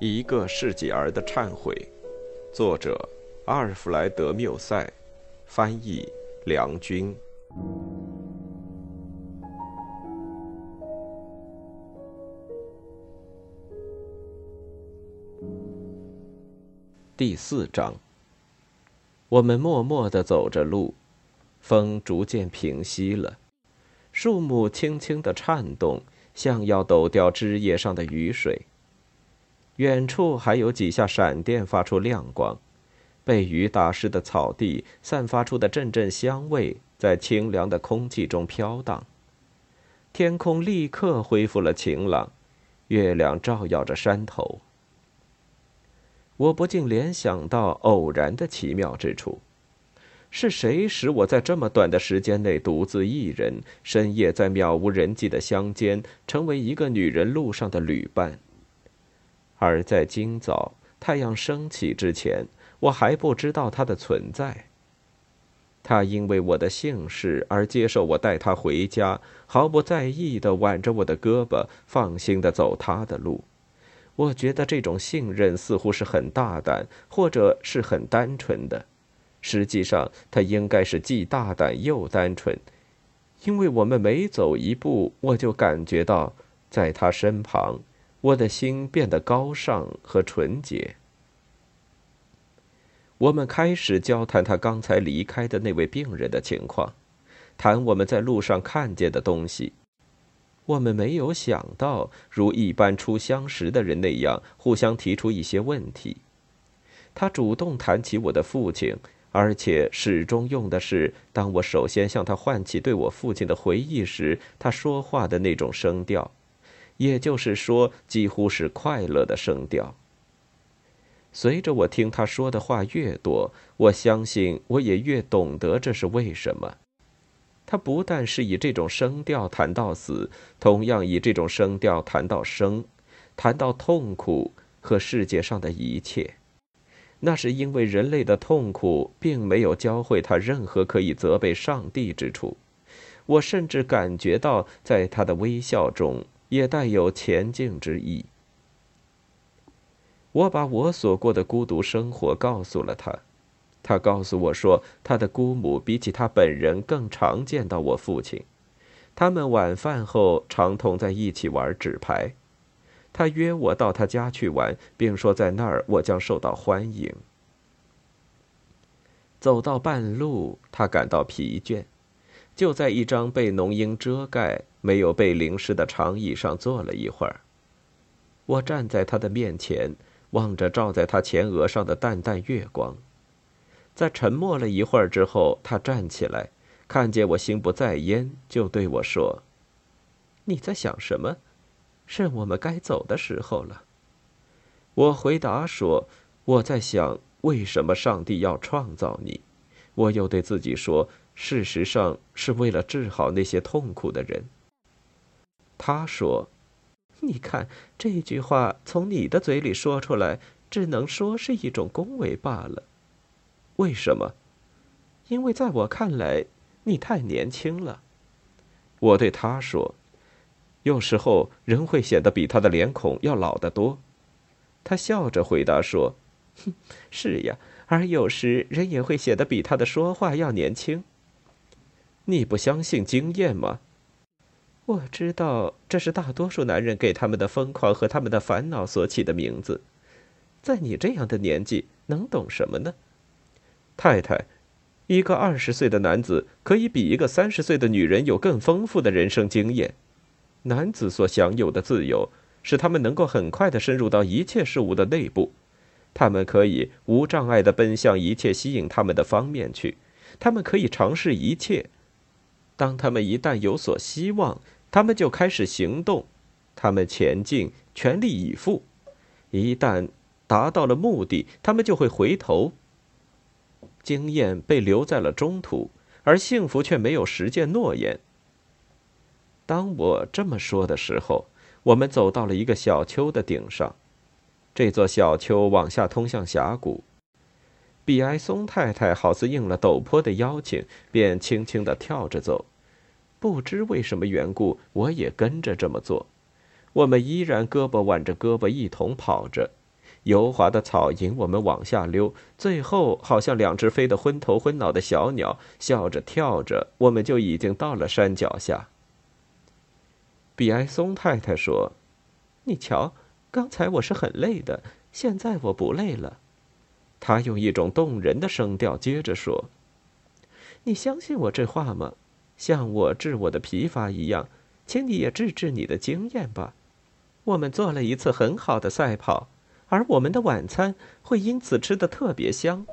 一个世纪儿的忏悔，作者阿尔弗莱德·缪塞，翻译梁军。第四章，我们默默的走着路，风逐渐平息了，树木轻轻的颤动，像要抖掉枝叶上的雨水。远处还有几下闪电发出亮光，被雨打湿的草地散发出的阵阵香味在清凉的空气中飘荡。天空立刻恢复了晴朗，月亮照耀着山头。我不禁联想到偶然的奇妙之处：是谁使我在这么短的时间内独自一人，深夜在渺无人迹的乡间，成为一个女人路上的旅伴？而在今早太阳升起之前，我还不知道他的存在。他因为我的姓氏而接受我带他回家，毫不在意地挽着我的胳膊，放心地走他的路。我觉得这种信任似乎是很大胆，或者是很单纯的。实际上，他应该是既大胆又单纯，因为我们每走一步，我就感觉到在他身旁。我的心变得高尚和纯洁。我们开始交谈他刚才离开的那位病人的情况，谈我们在路上看见的东西。我们没有想到，如一般初相识的人那样，互相提出一些问题。他主动谈起我的父亲，而且始终用的是当我首先向他唤起对我父亲的回忆时，他说话的那种声调。也就是说，几乎是快乐的声调。随着我听他说的话越多，我相信我也越懂得这是为什么。他不但是以这种声调谈到死，同样以这种声调谈到生，谈到痛苦和世界上的一切。那是因为人类的痛苦并没有教会他任何可以责备上帝之处。我甚至感觉到，在他的微笑中。也带有前进之意。我把我所过的孤独生活告诉了他，他告诉我说，他的姑母比起他本人更常见到我父亲，他们晚饭后常同在一起玩纸牌，他约我到他家去玩，并说在那儿我将受到欢迎。走到半路，他感到疲倦。就在一张被浓荫遮盖、没有被淋湿的长椅上坐了一会儿。我站在他的面前，望着照在他前额上的淡淡月光。在沉默了一会儿之后，他站起来，看见我心不在焉，就对我说：“你在想什么？是我们该走的时候了。”我回答说：“我在想，为什么上帝要创造你？”我又对自己说。事实上，是为了治好那些痛苦的人。他说：“你看，这句话从你的嘴里说出来，只能说是一种恭维罢了。为什么？因为在我看来，你太年轻了。”我对他说：“有时候人会显得比他的脸孔要老得多。”他笑着回答说：“哼，是呀。而有时人也会显得比他的说话要年轻。”你不相信经验吗？我知道这是大多数男人给他们的疯狂和他们的烦恼所起的名字。在你这样的年纪，能懂什么呢？太太，一个二十岁的男子可以比一个三十岁的女人有更丰富的人生经验。男子所享有的自由，使他们能够很快的深入到一切事物的内部。他们可以无障碍的奔向一切吸引他们的方面去。他们可以尝试一切。当他们一旦有所希望，他们就开始行动，他们前进，全力以赴。一旦达到了目的，他们就会回头。经验被留在了中途，而幸福却没有实践诺言。当我这么说的时候，我们走到了一个小丘的顶上，这座小丘往下通向峡谷。比埃松太太好似应了陡坡的邀请，便轻轻地跳着走。不知为什么缘故，我也跟着这么做。我们依然胳膊挽着胳膊一同跑着，油滑的草引我们往下溜，最后好像两只飞得昏头昏脑的小鸟，笑着跳着，我们就已经到了山脚下。比埃松太太说：“你瞧，刚才我是很累的，现在我不累了。”他用一种动人的声调接着说：“你相信我这话吗？像我治我的疲乏一样，请你也治治你的经验吧。我们做了一次很好的赛跑。”而我们的晚餐会因此吃得特别香。